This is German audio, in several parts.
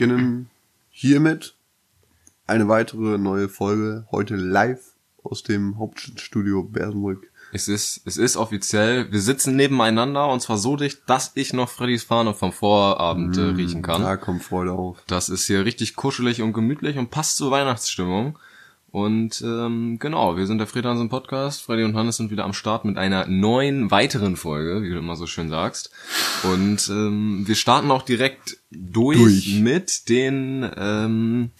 wir beginnen hiermit eine weitere neue Folge, heute live aus dem Hauptstudio Bersenbrück. Es ist, es ist offiziell, wir sitzen nebeneinander und zwar so dicht, dass ich noch Freddys Fahne vom Vorabend äh, riechen kann. Da kommt Freude auf. Das ist hier richtig kuschelig und gemütlich und passt zur Weihnachtsstimmung. Und ähm, genau, wir sind der Fred Hansen Podcast. Freddy und Hannes sind wieder am Start mit einer neuen weiteren Folge, wie du immer so schön sagst. Und ähm, wir starten auch direkt durch, Durch. mit den ähm,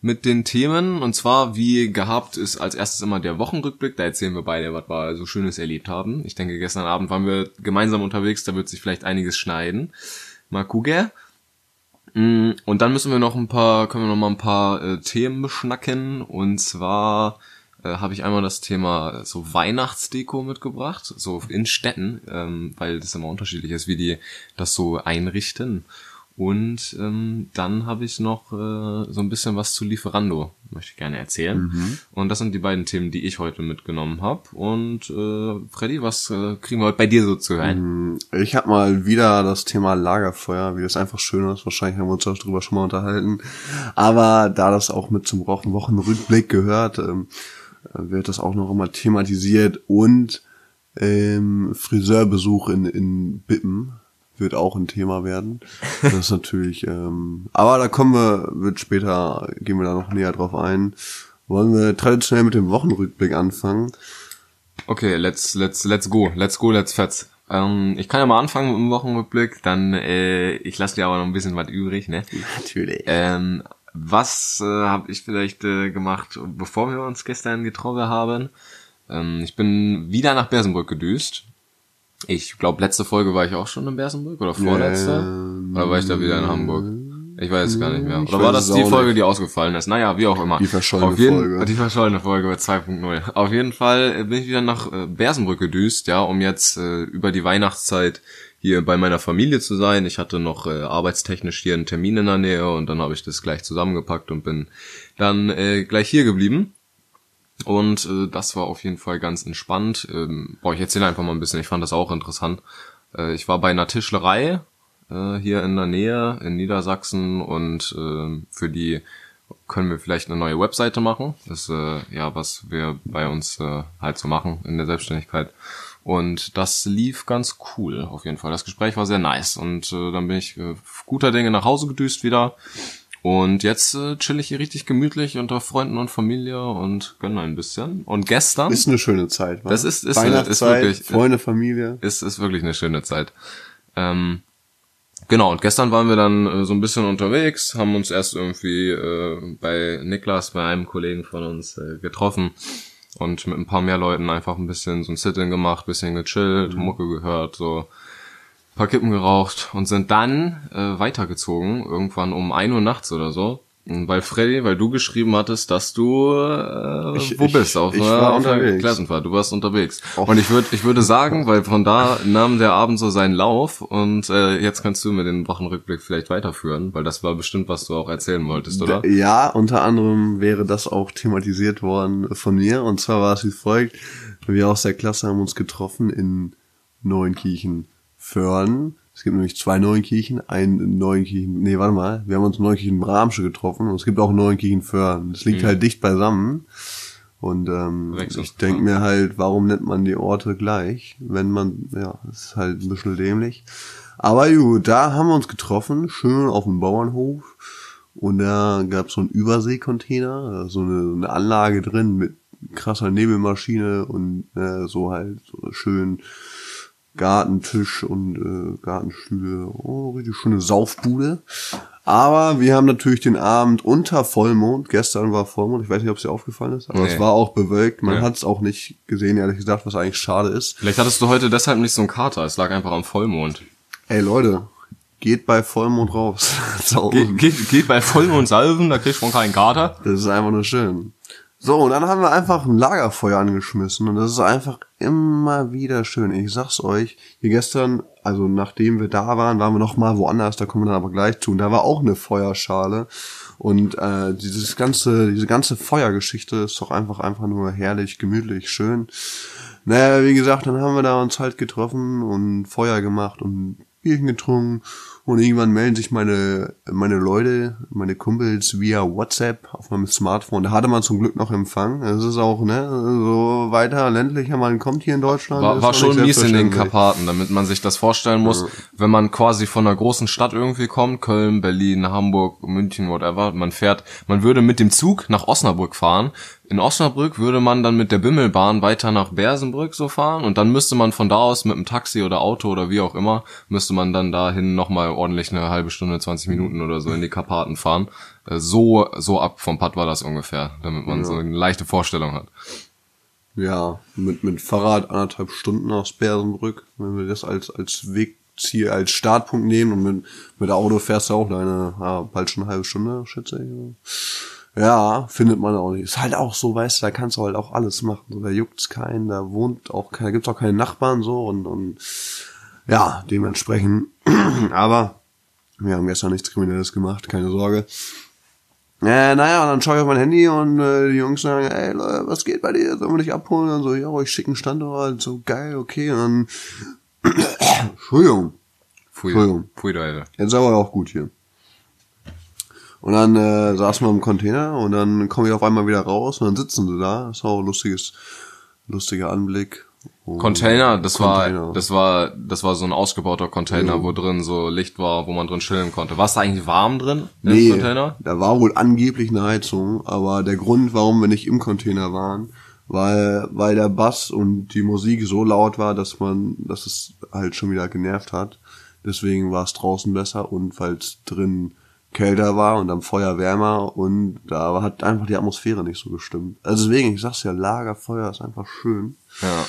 mit den Themen. Und zwar, wie gehabt, ist als erstes immer der Wochenrückblick. Da erzählen wir beide, was wir so Schönes erlebt haben. Ich denke, gestern Abend waren wir gemeinsam unterwegs, da wird sich vielleicht einiges schneiden. Mal gucken. Mm, Und dann müssen wir noch ein paar, können wir noch mal ein paar äh, Themen beschnacken. Und zwar äh, habe ich einmal das Thema äh, so Weihnachtsdeko mitgebracht, so in Städten, ähm, weil das immer unterschiedlich ist, wie die das so einrichten. Und ähm, dann habe ich noch äh, so ein bisschen was zu Lieferando, möchte ich gerne erzählen. Und das sind die beiden Themen, die ich heute mitgenommen habe. Und äh, Freddy, was äh, kriegen wir heute bei dir so zu hören? Ich habe mal wieder das Thema Lagerfeuer, wie das einfach schön ist. Wahrscheinlich haben wir uns auch darüber schon mal unterhalten. Aber da das auch mit zum Wochen Wochenrückblick gehört, ähm, äh, wird das auch noch immer thematisiert. Und ähm, Friseurbesuch in, in Bippen wird auch ein Thema werden. Das ist natürlich, ähm, aber da kommen wir, wird später, gehen wir da noch näher drauf ein. Wollen wir traditionell mit dem Wochenrückblick anfangen? Okay, let's, let's, let's go, let's go, let's fetz. Ähm, ich kann ja mal anfangen mit dem Wochenrückblick, dann äh, ich lasse dir aber noch ein bisschen was übrig, ne? Natürlich. Ähm, was äh, habe ich vielleicht äh, gemacht, bevor wir uns gestern getroffen haben? Ähm, ich bin wieder nach Bersenbrück gedüst. Ich glaube, letzte Folge war ich auch schon in Bersenbrück oder vorletzte? Ähm, oder war ich da wieder in Hamburg? Ich weiß es gar nicht mehr. Oder war das die Folge, nicht. die ausgefallen ist? Naja, wie auch immer. Die verschollene jeden, Folge. Die verschollene Folge 2.0. Auf jeden Fall äh, bin ich wieder nach äh, Bersenbrück gedüst, ja, um jetzt äh, über die Weihnachtszeit hier bei meiner Familie zu sein. Ich hatte noch äh, arbeitstechnisch hier einen Termin in der Nähe und dann habe ich das gleich zusammengepackt und bin dann äh, gleich hier geblieben. Und äh, das war auf jeden Fall ganz entspannt. Ähm, boah, ich erzähle einfach mal ein bisschen, ich fand das auch interessant. Äh, ich war bei einer Tischlerei äh, hier in der Nähe in Niedersachsen und äh, für die können wir vielleicht eine neue Webseite machen. Das ist äh, ja, was wir bei uns äh, halt so machen in der Selbstständigkeit. Und das lief ganz cool, auf jeden Fall. Das Gespräch war sehr nice. Und äh, dann bin ich äh, guter Dinge nach Hause gedüst wieder. Und jetzt äh, chill ich hier richtig gemütlich unter Freunden und Familie und gönne ein bisschen. Und gestern Ist eine schöne Zeit, wa? Das ist- ist eine- ist Weihnachtszeit, wirklich- Freunde, Familie. ist, ist wirklich eine schöne Zeit. Ähm, genau, und gestern waren wir dann äh, so ein bisschen unterwegs, haben uns erst irgendwie äh, bei Niklas, bei einem Kollegen von uns, äh, getroffen und mit ein paar mehr Leuten einfach ein bisschen so ein Sit-In gemacht, bisschen gechillt, Mucke gehört, so paar Kippen geraucht und sind dann äh, weitergezogen, irgendwann um ein Uhr nachts oder so. Weil Freddy, weil du geschrieben hattest, dass du äh, Ich- wo ich- bist, auf, ich war unterwegs. Klassenfahrt, du warst unterwegs. Och. Und ich würde ich würde sagen, weil von da nahm der Abend so seinen Lauf und äh, jetzt kannst du mir den Wochenrückblick vielleicht weiterführen, weil das war bestimmt, was du auch erzählen wolltest, oder? Ja, unter anderem wäre das auch thematisiert worden von mir. Und zwar war es wie folgt. Wir aus der Klasse haben uns getroffen in Neunkirchen-Föhren. Es gibt nämlich zwei Neunkirchen, ein in Neunkirchen, nee, warte mal, wir haben uns in Neunkirchen-Bramsche getroffen und es gibt auch Neunkirchen-Föhren. Das liegt halt dicht beisammen. Und ähm, ich denke mir halt, warum nennt man die Orte gleich, wenn man, ja, ist halt ein bisschen dämlich. Aber gut, da haben wir uns getroffen, schön auf dem Bauernhof. Und da gab es so einen Überseekontainer, so eine, so eine Anlage drin mit krasser Nebelmaschine und äh, so halt so schön Gartentisch und äh, Gartenstühle. Oh, richtig schöne Saufbude. Aber wir haben natürlich den Abend unter Vollmond. Gestern war Vollmond. Ich weiß nicht, ob es dir aufgefallen ist, aber Nee. es war auch bewölkt. Man Ja. hat es auch nicht gesehen, ehrlich gesagt, was eigentlich schade ist. Vielleicht hattest du heute deshalb nicht so einen Kater, es lag einfach am Vollmond. Ey Leute, geht bei Vollmond raus. Saufen. Geht, geht, bei Vollmond salven, da kriegst du schon keinen Kater. Das ist einfach nur schön. So, und dann haben wir einfach ein Lagerfeuer angeschmissen und das ist einfach immer wieder schön. Ich sag's euch, hier gestern, also nachdem wir da waren, waren wir noch mal woanders, da kommen wir dann aber gleich zu. Und da war auch eine Feuerschale und äh, dieses ganze, diese ganze Feuergeschichte ist doch einfach einfach nur herrlich, gemütlich, schön. Naja, wie gesagt, dann haben wir da uns halt getroffen und Feuer gemacht und Bierchen getrunken Und irgendwann melden sich meine, meine Leute, meine Kumpels via WhatsApp auf meinem Smartphone. Da hatte man zum Glück noch Empfang. Das ist auch, ne, so weiter ländlicher man kommt hier in Deutschland. War, war schon mies in den. Karpaten, damit man sich das vorstellen muss, wenn man quasi von einer großen Stadt irgendwie kommt, Köln, Berlin, Hamburg, München, whatever, man fährt, man würde mit dem Zug nach Osnabrück fahren. In Osnabrück würde man dann mit der Bimmelbahn weiter nach Bersenbrück so fahren und dann müsste man von da aus mit einem Taxi oder Auto oder wie auch immer, müsste man dann dahin nochmal ordentlich eine halbe Stunde, 20 Minuten oder so in die Karpaten fahren. Äh, So, so ab vom Pad war das ungefähr, damit man so eine leichte Vorstellung hat. Ja, mit, mit Fahrrad anderthalb Stunden aus Bersenbrück, wenn wir das als, als Wegziel, als Startpunkt nehmen und mit, mit Auto fährst du auch deine, ja, bald schon eine halbe Stunde, schätze ich. Ja, findet man auch nicht. Ist halt auch so, weißt du, da kannst du halt auch alles machen. So, da juckt's keinen, da wohnt auch keiner, gibt's auch keine Nachbarn so und, und ja, dementsprechend. Aber wir haben gestern nichts Kriminelles gemacht, keine Sorge. Äh, naja, und dann schaue ich auf mein Handy und äh, die Jungs sagen, ey, Leute, was geht bei dir? Sollen wir dich abholen? Und so, ja, ich schicken Standort, so geil, okay. Und dann, Entschuldigung, Pfui, Entschuldigung. pfui, Alter. jetzt ist aber auch gut hier. Und dann äh, saßen wir im Container und dann komme ich auf einmal wieder raus und dann sitzen sie da. Das war auch ein lustiges, lustiger Anblick. Und Container, das Container. war, das war, das war so ein ausgebauter Container, wo drin so Licht war, wo man drin chillen konnte. War es da eigentlich warm drin im Nee, Container? da war wohl angeblich eine Heizung, aber der Grund, warum wir nicht im Container waren, weil, weil der Bass und die Musik so laut war, dass man, dass es halt schon wieder genervt hat. Deswegen war es draußen besser und weil es drin kälter war und am Feuer wärmer und da hat einfach die Atmosphäre nicht so gestimmt. Also deswegen, ich sag's ja, Lagerfeuer ist einfach schön. Ja.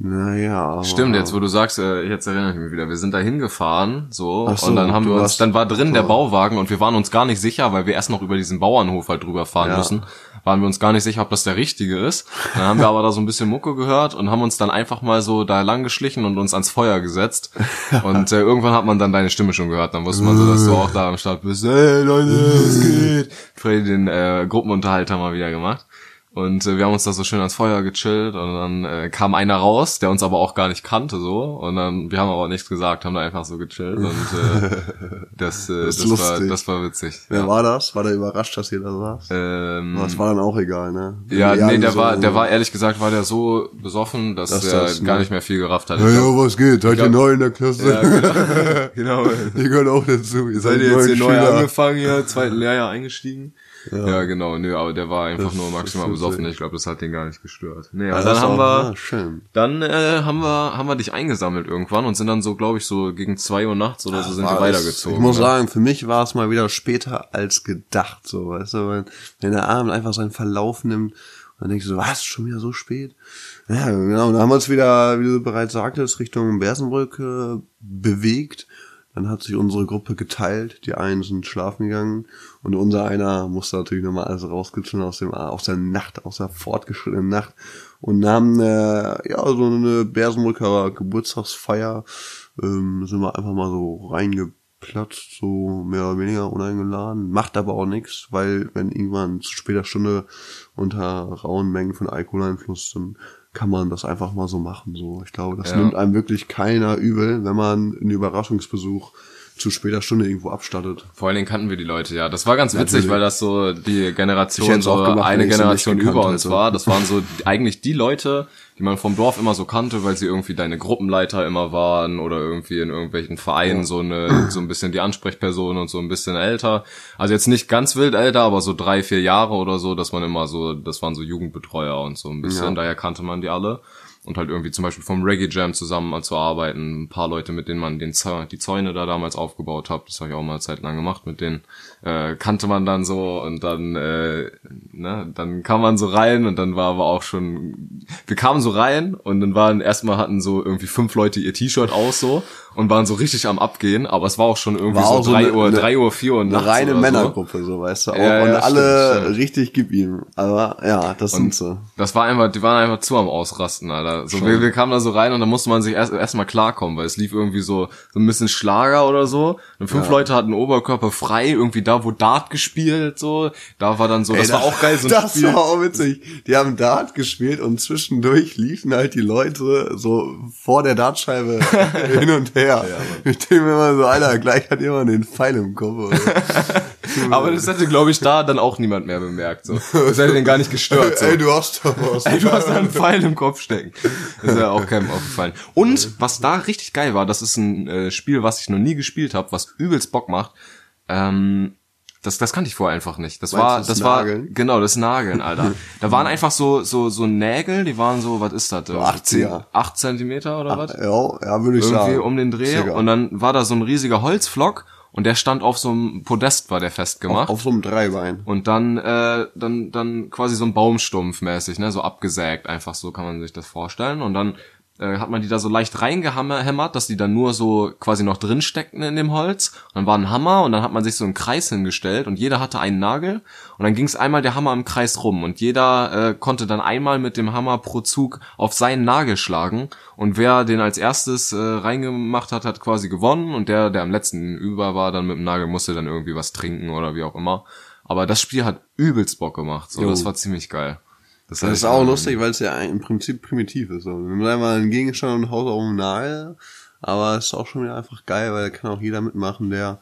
Naja, aber Stimmt, jetzt wo du sagst, äh, jetzt erinnere ich mich wieder, wir sind da hingefahren, so, so, und dann haben wir uns, dann war drin der Bauwagen und wir waren uns gar nicht sicher, weil wir erst noch über diesen Bauernhof halt drüber fahren Ja. müssen, waren wir uns gar nicht sicher, ob das der richtige ist. Dann haben wir aber da so ein bisschen Mucke gehört und haben uns dann einfach mal so da lang geschlichen und uns ans Feuer gesetzt. Und äh, irgendwann hat man dann deine Stimme schon gehört, dann wusste man so, dass du auch da am Start bist. Hey Leute, was geht? Freddy den äh, Gruppenunterhalter mal wieder gemacht. Und äh, wir haben uns da so schön ans Feuer gechillt und dann äh, kam einer raus, der uns aber auch gar nicht kannte so. Und dann, wir haben aber nichts gesagt, haben da einfach so gechillt und äh, das, äh, Das das, war, das war witzig. Wer ja. war das? War der überrascht, dass ihr da saß? Ähm, das war dann auch egal, ne? ja, nee, der so- war, der war ehrlich gesagt, war der so besoffen, dass Dass er das, gar ne? nicht mehr viel gerafft hat. Ja, ja, was geht? Seid ihr neu in der Klasse? Ja, genau. genau. Ihr gehört auch dazu. Ihr Seid ihr jetzt hier neu angefangen, hier, zweiten Lehrjahr eingestiegen? Ja, genau, nö, aber der war einfach Das- nur maximal besoffen. Ich glaube, das hat den gar nicht gestört. Nee, Ja, und das dann haben wir, ja, schön. Dann äh, haben wir haben wir dich eingesammelt irgendwann und sind dann so, glaube ich, so gegen zwei Uhr nachts oder so sind wir weitergezogen. Ich muss ne? sagen, für mich war es mal wieder später als gedacht, so, weißt du, wenn, wenn der Abend einfach seinen Verlauf nimmt, dann denkst du, was, schon wieder so spät? Ja, genau, und dann haben wir uns wieder, wie du bereits sagtest, Richtung Bersenbrück äh, bewegt. Dann hat sich unsere Gruppe geteilt. Die einen sind schlafen gegangen und unser einer musste natürlich nochmal alles rauskitzeln aus dem aus der Nacht, aus der fortgeschrittenen Nacht und haben äh, ja so eine Bersenbrücker Geburtstagsfeier ähm, sind wir einfach mal so reingeplatzt, so mehr oder weniger uneingeladen. Macht aber auch nichts, weil wenn irgendwann zu später Stunde unter rauen Mengen von Alkoholeinfluss, dann kann man das einfach mal so machen. So, ich glaube, das Ja. nimmt einem wirklich keiner übel, wenn man einen Überraschungsbesuch zu später Stunde irgendwo abstattet. Vor allen Dingen kannten wir die Leute, ja. Das war ganz witzig, Natürlich. weil das so die Generation, so gemacht, eine Generation über uns hätte. war. Das waren so eigentlich die Leute, die man vom Dorf immer so kannte, weil sie irgendwie deine Gruppenleiter immer waren oder irgendwie in irgendwelchen Vereinen so eine, so ein bisschen die Ansprechperson und so ein bisschen älter. Also jetzt nicht ganz wild älter, aber so drei, vier Jahre oder so, dass man immer so, das waren so Jugendbetreuer und so ein bisschen, Ja. daher kannte man die alle. Und halt irgendwie zum Beispiel vom Reggae Jam zusammen mal zu arbeiten. Ein paar Leute, mit denen man den Zäu- die Zäune da damals aufgebaut hat. Das habe ich auch mal eine Zeit lang gemacht. Mit denen äh, kannte man dann so und dann, äh, ne, dann kam man so rein und dann war aber auch schon, wir kamen so rein und dann waren erstmal hatten so irgendwie fünf Leute ihr T-Shirt aus so und waren so richtig am Abgehen, aber es war auch schon irgendwie War so so drei eine- Uhr, eine- drei Uhr, vier Uhr Eine nachts reine so. Männergruppe, so weißt du auch. Ja, und ja, alle stimmt, stimmt. richtig gib ihm. Aber ja, das sind sie. Das war einfach, die waren einfach zu am Ausrasten, Alter. So, wir, wir kamen da so rein und da musste man sich erst erstmal klarkommen, weil es lief irgendwie so so ein bisschen Schlager oder so. Und fünf Leute hatten Oberkörper frei, irgendwie da, wo Dart gespielt, so. Da war dann so, das Ey, war auch geil, so ein Das Spiel. war auch witzig. Die haben Dart gespielt und zwischendurch liefen halt die Leute so vor der Dartscheibe hin und her. Mit dem immer so, Alter, gleich hat jemand den Pfeil im Kopf. Aber das hätte, glaube ich, da dann auch niemand mehr bemerkt. So. Das hätte den gar nicht gestört. So. Ey, du hast da was. Ey, du hast da einen Pfeil im Kopf stecken. Das ist ja auch keinem aufgefallen. Und was da richtig geil war, das ist ein äh, Spiel, was ich noch nie gespielt habe, was übelst Bock macht. Ähm, das, das kannte ich vorher einfach nicht. Das Meinst war, das das war, genau, das Nageln, Alter. Da waren einfach so, so, so Nägel, die waren so, was ist das? acht, Zehn- ja. acht Zentimeter oder was? Ja, ja, würde ich Irgendwie sagen. um den Dreh. Circa. Und dann war da so ein riesiger Holzflock und der stand auf so einem Podest, war der festgemacht. Auf so einem Dreibein. Und dann, äh, dann, dann quasi so ein Baumstumpf mäßig, ne, so abgesägt, einfach so kann man sich das vorstellen. Und dann äh, hat man die da so leicht reingehämmert, dass die dann nur so quasi noch drin steckten in dem Holz. Und dann war ein Hammer und dann hat man sich so einen Kreis hingestellt und jeder hatte einen Nagel. Und dann ging es einmal der Hammer im Kreis rum und jeder äh, konnte dann einmal mit dem Hammer pro Zug auf seinen Nagel schlagen. Und wer den als erstes äh, reingemacht hat, hat quasi gewonnen. Und der, der am letzten über war, dann mit dem Nagel musste dann irgendwie was trinken oder wie auch immer. Aber das Spiel hat übelst Bock gemacht. So, Jo. das war ziemlich geil. Das heißt, ist auch ähm, lustig, weil es ja im Prinzip primitiv ist. So. Wir haben einmal einen Gegenstand und Haus auf dem Nagel, aber es ist auch schon wieder einfach geil, weil da kann auch jeder mitmachen, der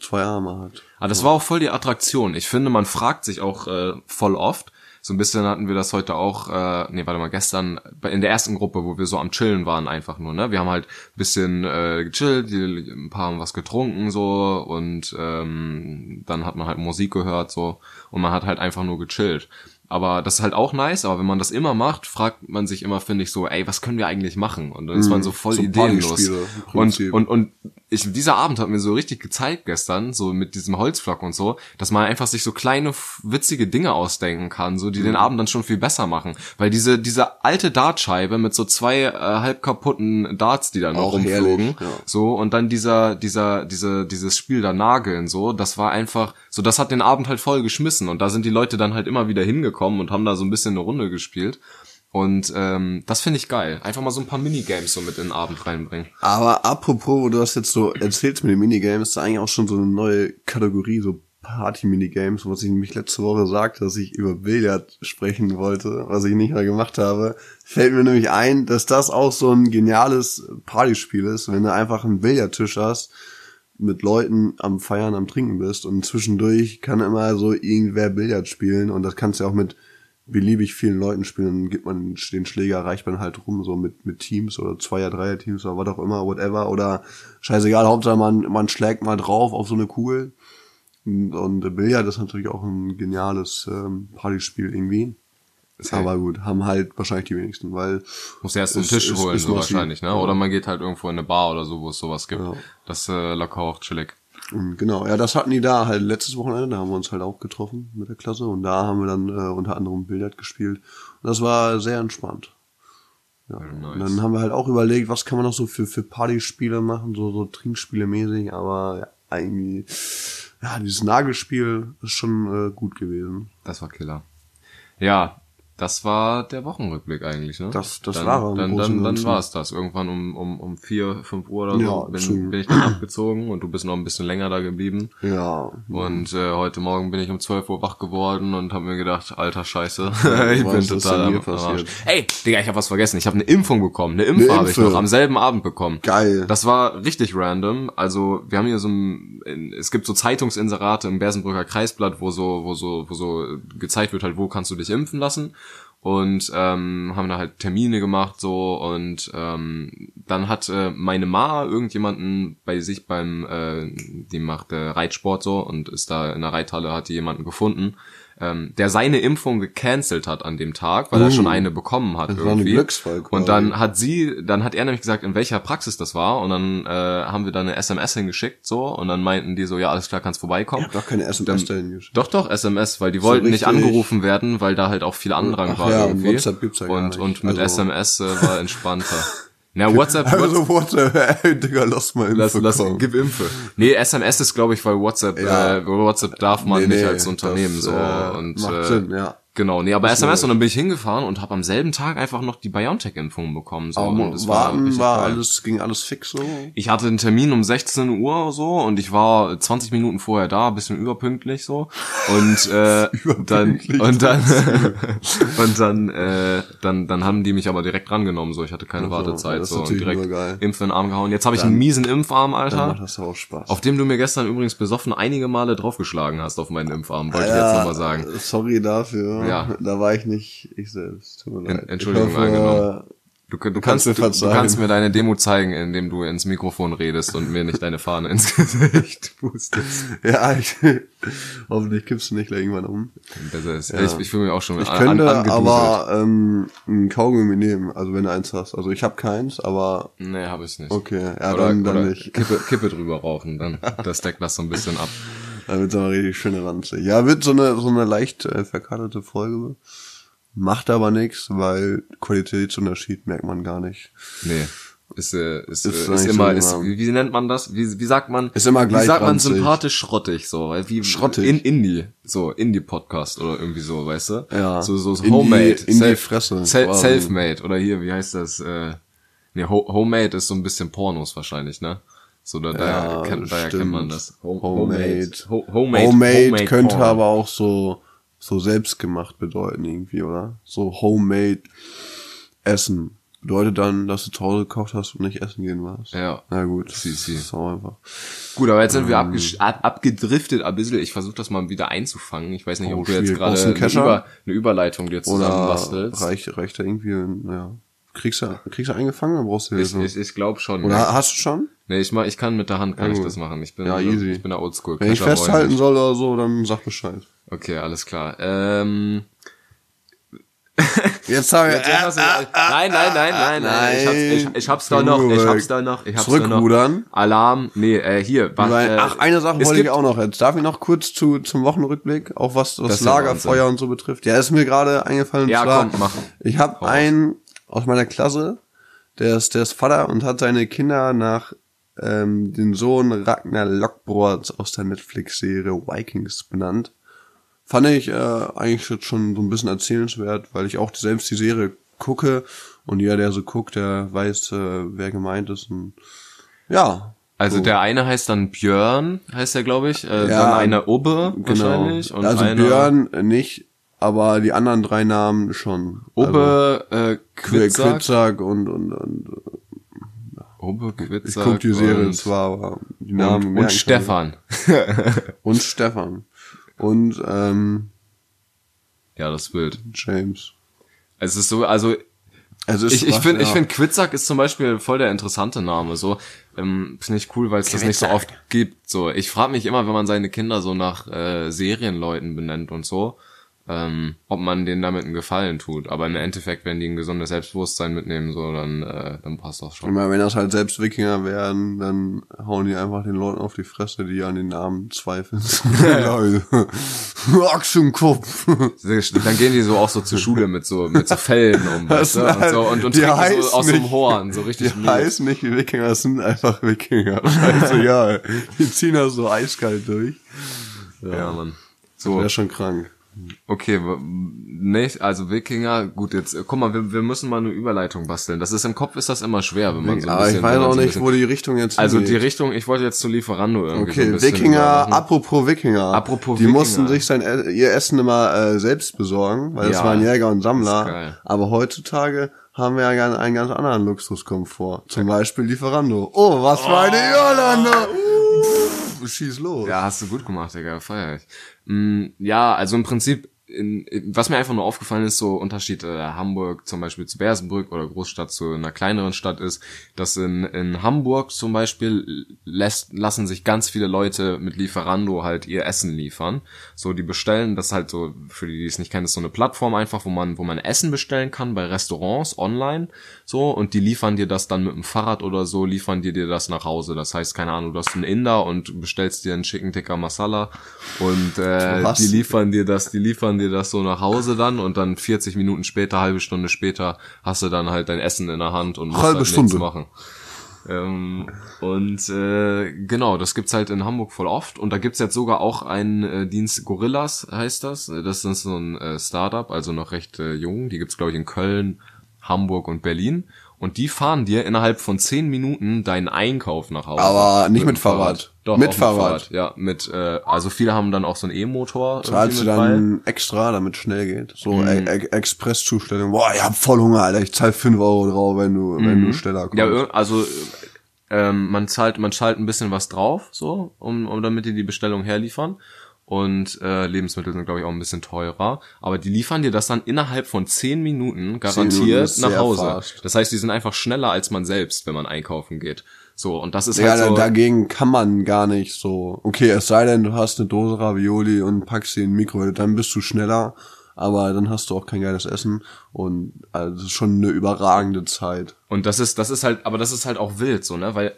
zwei Arme hat. Aber das war auch voll die Attraktion. Ich finde, man fragt sich auch äh, voll oft. So ein bisschen hatten wir das heute auch, äh, nee, warte mal, gestern in der ersten Gruppe, wo wir so am Chillen waren, einfach nur, ne? Wir haben halt ein bisschen äh, gechillt, die, ein paar haben was getrunken so und ähm, dann hat man halt Musik gehört so und man hat halt einfach nur gechillt. Aber das ist halt auch nice, aber wenn man das immer macht, fragt man sich immer, finde ich, so, ey, was können wir eigentlich machen? Und dann ist man so voll Mhm. so ideenlos. Und, und, und ich, dieser Abend hat mir so richtig gezeigt gestern, so mit diesem Holzflock und so, dass man einfach sich so kleine, witzige Dinge ausdenken kann, so die Mhm. den Abend dann schon viel besser machen. Weil diese, diese alte Dartscheibe mit so zwei äh, halb kaputten Darts, die da noch rumflogen, ja. so, und dann dieser, dieser, diese, dieses Spiel da Nageln, so, das war einfach, so, das hat den Abend halt voll geschmissen und da sind die Leute dann halt immer wieder hingekommen und haben da so ein bisschen eine Runde gespielt. Und ähm, das finde ich geil. Einfach mal so ein paar Minigames so mit in den Abend reinbringen. Aber apropos, du das jetzt so erzählst mit den Minigames, ist eigentlich auch schon so eine neue Kategorie, so Party-Minigames, was ich nämlich letzte Woche sagte, dass ich über Billard sprechen wollte, was ich nicht mehr gemacht habe, fällt mir nämlich ein, dass das auch so ein geniales Partyspiel ist, wenn du einfach einen Billardtisch hast, mit Leuten am Feiern, am Trinken bist und zwischendurch kann immer so irgendwer Billard spielen und das kannst du auch mit beliebig vielen Leuten spielen, dann gibt man den Schläger, reicht man halt rum, so mit, mit Teams oder Zweier-, Dreier-Teams oder was auch immer, whatever, oder scheißegal, Hauptsache man, man schlägt mal drauf auf so eine Kugel. Und, und Billard ist natürlich auch ein geniales ähm, Partyspiel irgendwie. Aber gut, haben halt wahrscheinlich die wenigsten, weil Muss erst einen Tisch ist- holen, ist so wahrscheinlich, ne? Oder man geht halt irgendwo in eine Bar oder so, wo es sowas gibt. Ja. Das ist äh, locker auch chillig. Genau, ja, das hatten die da halt letztes Wochenende, da haben wir uns halt auch getroffen mit der Klasse und da haben wir dann äh, unter anderem Billard gespielt. Und das war sehr entspannt. Ja. Nice. Und dann haben wir halt auch überlegt, was kann man noch so für, für Partyspiele machen, so, so Trinkspiele mäßig, aber ja, irgendwie, ja, dieses Nagelspiel ist schon äh, gut gewesen. Das war Killer. Ja, das war der Wochenrückblick eigentlich, ne? Das- das dann, war Dann, dann, dann war es das. Irgendwann um, um, um vier, fünf Uhr oder so Ja, bin, zu- bin ich dann abgezogen und du bist noch ein bisschen länger da geblieben. Ja. Und äh, heute Morgen bin ich um 12 Uhr wach geworden und habe mir gedacht, alter Scheiße, ich was bin total am? Arsch. Ey, Digga, ich habe was vergessen. Ich habe eine Impfung bekommen. Eine Impfe Eine habe ich noch am selben Abend bekommen. Geil. Das war richtig random. Also wir haben hier so ein, in- es gibt so Zeitungsinserate im Bersenbrücker Kreisblatt, wo so, wo so, wo so gezeigt wird halt, wo kannst du dich impfen lassen. Und ähm, haben da halt Termine gemacht so. Und ähm, dann hat äh, meine Ma irgendjemanden bei sich beim, äh, die macht äh, Reitsport so. Und ist da in der Reithalle, hat die jemanden gefunden, ähm, der seine Impfung gecancelt hat an dem Tag, weil er Uh. schon eine bekommen hat Das war ein irgendwie. Glücksfall quasi. und dann hat sie, dann hat er nämlich gesagt, in welcher Praxis das war und dann äh, haben wir da eine SMS hingeschickt so und dann meinten die so, ja alles klar, kannst vorbeikommen. Doch keine SMS geschickt. Doch, doch, SMS, weil die wollten nicht richtig- angerufen werden, weil da halt auch viel Andrang Ach war ja, und irgendwie. Und, nicht. und mit Also- SMS äh, war entspannter. Na, WhatsApp, Also, WhatsApp, ey, Digga, lass mal lass, Info lass, kommen. gib Impfe. Nee, SMS ist, glaube ich, weil WhatsApp, Ja. äh, WhatsApp darf man Nee, nicht nee, als Unternehmen das, so. äh, und macht äh, Sinn, ja. Genau, nee, aber Das SMS und dann bin ich hingefahren und habe am selben Tag einfach noch die BioNTech-Impfung bekommen. So. Aber und es war war geil. alles, ging alles fix so. Ich hatte einen Termin um 16 Uhr so und ich war 20 Minuten vorher da, bisschen überpünktlich so und äh, dann und dann und dann äh, dann dann haben die mich aber direkt rangenommen so, ich hatte keine Ach so, Wartezeit das so und direkt. Impf in den Arm gehauen. Jetzt habe ich einen miesen Impfarm, Dann Alter. macht das auch Spaß. Auf dem du mir gestern übrigens besoffen einige Male draufgeschlagen hast auf meinen Impfarm, wollte ich jetzt nochmal sagen. Sorry dafür. Ja. Da war ich nicht ich selbst. Tut mir leid. Entschuldigung, ich hoffe, angenommen. Du, du, kannst, mir du, du kannst mir deine Demo zeigen, indem du ins Mikrofon redest und mir nicht deine Fahne ins Gesicht pustest. Ja, ich, hoffentlich kippst du nicht gleich irgendwann um. Besser ist. Ich, ich fühle mich auch schon Ich an- könnte angeduselt. aber ähm, ein Kaugummi nehmen, also wenn du eins hast. Also ich habe keins, aber Nee, habe ich nicht. okay, ja, oder dann, dann oder nicht. Kippe, Kippe drüber rauchen, dann das deckt das so ein bisschen ab. Da wird aber richtig schöne Ranze. Ja, wird so eine so eine leicht äh, verkartete Folge. Macht aber nichts, weil Qualitätsunterschied merkt man gar nicht. Nee. Ist, äh, ist, Ist ist, ist immer, so ist, immer- wie, wie nennt man das? Wie, wie sagt man? Ist immer Wie gleich sagt man ranzig. sympathisch schrottig, so, wie Schrottig. in Indie, so Indie-Podcast oder irgendwie so, weißt du? Ja. So, so, so In die- Homemade. in die Self- Fresse. Selfmade oder hier, wie heißt das? Äh, nee, Ho Homemade ist so ein bisschen Pornos wahrscheinlich, ne? So, da, Ja, kennt, daher stimmt. kennt man das. Ho Homemade. Ho Homemade. Homemade, könnte Porn. aber auch so so selbstgemacht bedeuten irgendwie, oder? So Homemade Essen bedeutet dann, dass du zu Hause gekocht hast und nicht essen gehen warst. Ja. Na gut, Sie, sie. ist auch einfach. Gut, aber jetzt sind wir Ähm. ab, abgedriftet ein bisschen. Ich versuche das mal wieder einzufangen. Ich weiß nicht, Oh, ob du jetzt gerade eine? Über, eine Überleitung dir Oder zusammenbastelst. reicht, reicht da irgendwie, ja. Kriegst du, kriegst du eingefangen oder brauchst du Ich, Hilfe? ich, ich glaube schon. Oder hast du schon? nee, ich, mach, ich kann mit der Hand kann Ja, ich das machen. Ich bin, Ja, easy. ich bin der Oldschool. Wenn ich festhalten soll oder so, dann sag Bescheid. Okay, alles klar. Ähm, Jetzt sag jetzt hast du- nein, nein, nein, nein, nein. Ich hab's, ich, ich hab's da noch. Ich hab's da noch. Ich hab's da noch. Zurückrudern. Alarm. Nee, äh, hier. wa- Weil, äh, ach, eine Sache wollte ich auch noch jetzt. Darf ich noch kurz zu, zum Wochenrückblick, auch was ja Lagerfeuer und so betrifft? Ja, ist mir gerade eingefallen. Ja, zwar, komm, mach. Ich habe einen aus meiner Klasse, der ist, der ist Vater und hat seine Kinder nach ähm, den Sohn Ragnar Lockbrot aus der Netflix-Serie Vikings benannt. Fand ich äh, eigentlich jetzt schon so ein bisschen erzählenswert, weil ich auch selbst die Serie gucke und jeder, der so guckt, der weiß, äh, wer gemeint ist. Und ja, Also so. der eine heißt dann Björn, heißt er, glaube ich. Äh, Ja, dann eine Obbe wahrscheinlich. Und also einer Björn nicht, aber die anderen drei Namen schon. Obbe, äh, also, Quitzak. Quitzak und, und, und Obbe, ich Quitzak. guck die Serie und, zwar, aber die Namen und, und kann Stefan. ich. Und Stefan. Und ähm, ja, das Bild. James. Es ist so, also Also ich, ich finde, ich ja. finde Quitzak ist zum Beispiel voll der interessante Name. So ähm, finde ich cool, weil es das nicht so oft gibt. So, ich frage mich immer, wenn man seine Kinder so nach äh, Serienleuten benennt und so, ähm, ob man denen damit einen Gefallen tut. Aber im Endeffekt, wenn die ein gesundes Selbstbewusstsein mitnehmen, so dann äh, dann passt das Ich schon. meine, wenn das halt selbst Wikinger werden, dann hauen die einfach den Leuten auf die Fresse, die an den Namen zweifeln. Ochsenkopf. Dann gehen die so auch so zur Schule mit so mit so Fellen um, weißt du? Das Und, so, und, und die trinken so heißen aus dem nicht- Horn, so richtig Die heißen nicht Wikinger, das sind einfach Wikinger. Scheißegal. Die ziehen das so eiskalt durch. Ja, Mann. So, Wäre schon krank. Okay, nicht, also Wikinger, gut, jetzt, äh, guck mal, wir, wir müssen mal eine Überleitung basteln. Das ist im Kopf ist das immer schwer, wenn man so ein Aber bisschen. ich weiß auch so nicht, bisschen- wo die Richtung jetzt Also die hingeht. Richtung, ich wollte jetzt zu Lieferando irgendwie so Okay, ein bisschen Wikinger, apropos Wikinger. Apropos die Wikinger. mussten sich sein E- ihr Essen immer äh, selbst besorgen, weil das Ja, waren Jäger und Sammler. geil. Aber heutzutage haben wir ja einen ganz anderen Luxuskomfort. Zum Beispiel Lieferando. Oh, was für eine Irlander! Pff, Schieß los. Ja, hast du gut gemacht, Digga, feier ich. Mm, ja, also im Prinzip, in, was mir einfach nur aufgefallen ist, so Unterschied äh, Hamburg zum Beispiel zu Bersenbrück oder Großstadt zu einer kleineren Stadt ist, dass in, in Hamburg zum Beispiel lässt, lassen sich ganz viele Leute mit Lieferando halt ihr Essen liefern. So, die bestellen, das ist halt so, für die, die es nicht kennen, ist so eine Plattform einfach, wo man, wo man Essen bestellen kann bei Restaurants online, so, und die liefern dir das dann mit dem Fahrrad oder so, liefern dir dir das nach Hause. Das heißt, keine Ahnung, du hast einen Inder und bestellst dir einen Chicken Tikka Masala und äh, Was? die liefern dir das, die liefern dir das so nach Hause dann und dann 40 Minuten später, halbe Stunde später hast du dann halt dein Essen in der Hand und musst Halbe halt Stunde. machen. ähm, und äh, genau, das gibt's halt in Hamburg voll oft. Und da gibt's jetzt sogar auch einen äh, Dienst, Gorillas heißt das. Das ist so ein äh, Startup, also noch recht äh, jung. Die gibt's glaube ich in Köln, Hamburg und Berlin. Und die fahren dir innerhalb von zehn Minuten deinen Einkauf nach Hause. Aber nicht mit, Fahrrad. Doch, mit auch Fahrrad. Ja, mit, äh, also viele haben dann auch so einen E-Motor. Zahlst du mit bei. dann extra, damit schnell geht. So Mhm. e e Express-Zustellung. Boah, ich hab voll Hunger, Alter. Ich zahl 5 Euro drauf, wenn du, wenn du schneller kommst. Mhm. Ja, also ähm, man zahlt, man zahlt ein bisschen was drauf, so, um, um damit die die Bestellung herliefern. Und äh, Lebensmittel sind, glaube ich, auch ein bisschen teurer. Aber die liefern dir das dann innerhalb von zehn Minuten garantiert Minuten ist nach Hause. fast. Das heißt, die sind einfach schneller als man selbst, wenn man einkaufen geht. So, und das ist ja, halt so. dagegen kann man gar nicht so. Okay, es sei denn, du hast eine Dose Ravioli und packst sie in den Mikrowelle, dann bist du schneller, aber dann hast du auch kein geiles Essen und also das ist schon eine überragende Zeit. Und das ist, das ist halt, aber das ist halt auch wild, so, ne? Weil,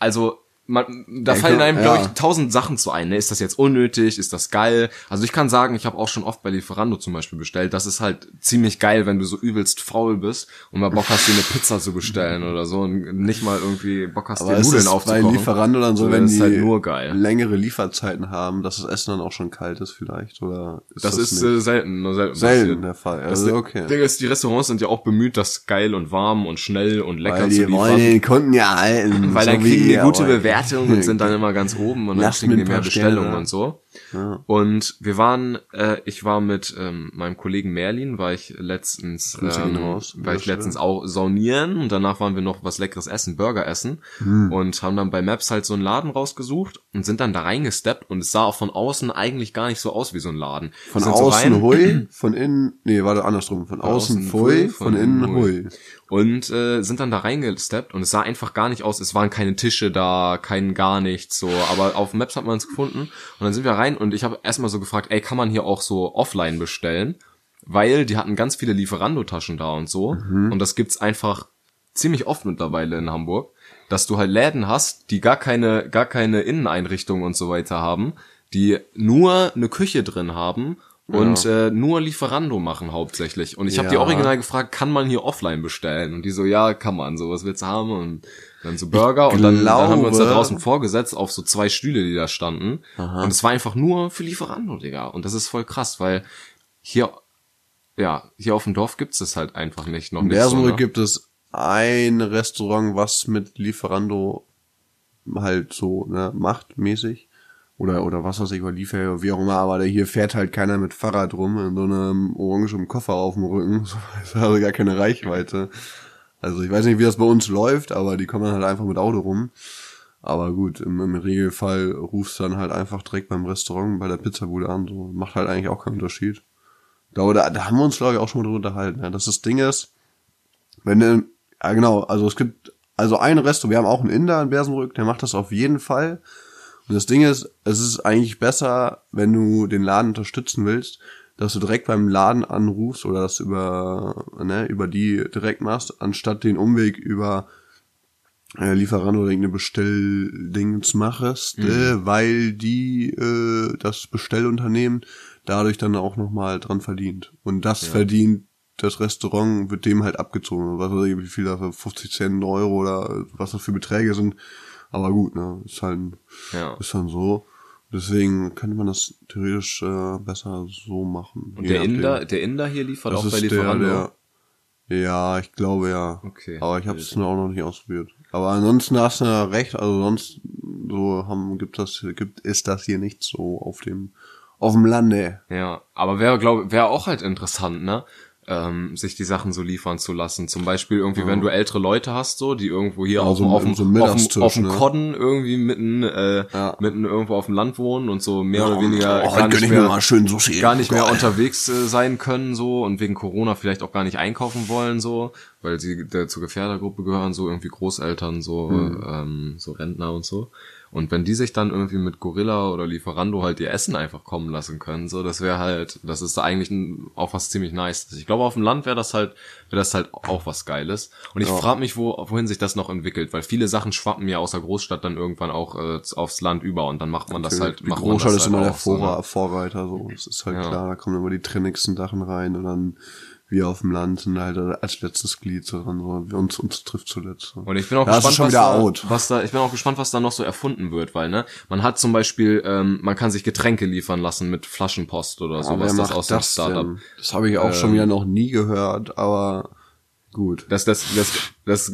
also, man, da Ja, fallen einem, glaube ja. ich, tausend Sachen zu ein. Ne? Ist das jetzt unnötig? Ist das geil? Also ich kann sagen, ich habe auch schon oft bei Lieferando zum Beispiel bestellt. Das ist halt ziemlich geil, wenn du so übelst faul bist und mal Bock hast, dir eine Pizza zu bestellen oder so und nicht mal irgendwie Bock hast, dir Nudeln ist bei. Lieferando dann so, wenn das die halt nur geil. längere Lieferzeiten haben, dass das Essen dann auch schon kalt ist vielleicht oder ist Das, ist nicht? äh, selten, nur selten. selten passiert. der Fall. Das Also okay. Ding ist, die Restaurants sind ja auch bemüht, das geil und warm und schnell und lecker Weil zu die wollen liefern. den Kunden ja halten. Weil so dann kriegen die gute euch. Bewertungen und sind dann immer ganz oben und dann Lasst kriegen die mehr Bestellungen und so. Und wir waren, äh, ich war mit ähm, meinem Kollegen Merlin, war ich letztens, ähm, raus war ich letztens auch saunieren und danach waren wir noch was leckeres essen, Burger essen Hm. und haben dann bei Maps halt so einen Laden rausgesucht und sind dann da reingesteppt und es sah auch von außen eigentlich gar nicht so aus wie so ein Laden. Von so außen rein- hui, von innen, nee, warte, andersrum. Von, außen außen pfui, von, von innen hui. und äh, sind dann da reingesteppt und es sah einfach gar nicht aus. Es waren keine Tische da, kein gar nichts so. Aber auf Maps hat man es gefunden und dann sind wir rein und ich habe erstmal so gefragt, ey, kann man hier auch so offline bestellen? Weil die hatten ganz viele Lieferando-Taschen da und so und das gibt's einfach ziemlich oft mittlerweile in Hamburg, dass du halt Läden hast, die gar keine gar keine Inneneinrichtungen und so weiter haben, die nur eine Küche drin haben und äh, nur Lieferando machen hauptsächlich. Und ich habe die Ja. original gefragt, kann man hier offline bestellen? Und die so, ja, kann man. So, was willst du haben? Und dann so Burger und dann, dann haben wir uns da glaube- draußen vorgesetzt auf so zwei Stühle, die da standen. Und es war einfach nur für Lieferando, Digga. Und das ist voll krass, weil hier, ja, hier auf dem Dorf gibt's es halt einfach nicht. Noch In nicht so, Bersenbrück ne? gibt es ein Restaurant, was mit Lieferando halt so ne, macht, mäßig. Oder, oder was weiß ich, oder Liefer, wie auch immer, aber hier fährt halt keiner mit Fahrrad rum in so einem orangen Koffer auf dem Rücken. So, Das hat also gar keine Reichweite. Also ich weiß nicht, wie das bei uns läuft, aber die kommen halt einfach mit Auto rum. Aber gut, im, im Regelfall rufst du dann halt einfach direkt beim Restaurant bei der Pizzabude an. So macht halt eigentlich auch keinen Unterschied. Da, da, da haben wir uns, glaube ich, auch schon mal drüber unterhalten, ja, dass das Ding ist, wenn du, ja genau, also es gibt, also ein Restaurant, wir haben auch einen Inder in Bersenbrück, der macht das auf jeden Fall. Und das Ding ist, es ist eigentlich besser, wenn du den Laden unterstützen willst, dass du direkt beim Laden anrufst oder das über, ne, über die direkt machst, anstatt den Umweg über äh, Lieferando oder irgendeine Bestelldings machst, äh, weil die äh, das Bestellunternehmen dadurch dann auch nochmal dran verdient. Und das verdient das Restaurant, wird dem halt abgezogen. Was weiß ich, wie viel dafür, 50 Cent, Euro oder was das für Beträge sind. Aber gut, ne, ist halt, Ja. ist dann so. Deswegen könnte man das theoretisch äh, besser so machen. Und der. Inder, der Inder hier liefert das auch bei ist der, Lieferando. der, ja, ich glaube ja. Okay. Aber ich habe es auch noch nicht ausprobiert. Aber ansonsten hast du ja recht, also sonst so haben gibt das gibt ist das hier nicht so auf dem auf dem Lande. Ja, aber wäre glaube wäre auch halt interessant, ne? Ähm, sich die Sachen so liefern zu lassen. Zum Beispiel irgendwie, wenn du ältere Leute hast, so, die irgendwo hier auf, so auf, dem so auf, auf dem ne? Kodden irgendwie mitten, äh, Ja. mitten irgendwo auf dem Land wohnen und so mehr oder weniger oh, gar, nicht mehr, mal schön Sushi. gar nicht mehr unterwegs äh, sein können so und wegen Corona vielleicht auch gar nicht einkaufen wollen so, weil sie der, zur Gefährdergruppe gehören, so irgendwie Großeltern, so, Hm. ähm, so Rentner und so. Und wenn die sich dann irgendwie mit Gorilla oder Lieferando halt ihr Essen einfach kommen lassen können, so, das wäre halt, das ist eigentlich ein, auch was ziemlich nice. Ich glaube, auf dem Land wäre das halt, wäre das halt auch was Geiles. Und ich frage mich, wo, wohin sich das noch entwickelt, weil viele Sachen schwappen ja aus der Großstadt dann irgendwann auch äh, aufs Land über und dann macht man das halt, die macht man Großstadt das ist halt immer der ne? Vorreiter, so. Das ist halt Ja. klar, da kommen immer die trennigsten Sachen rein und dann wir auf dem Land sind halt als letztes Glied so dran, so, uns, uns trifft zuletzt. So. Und ich bin auch es gespannt, was, da, out. was da, ich bin auch gespannt, was da noch so erfunden wird, weil, ne, man hat zum Beispiel, ähm, man kann sich Getränke liefern lassen mit Flaschenpost oder Aber sowas, wer das aus dem Startup. denn? Das habe ich auch schon wieder noch nie gehört, aber gut. Das, das, das, das,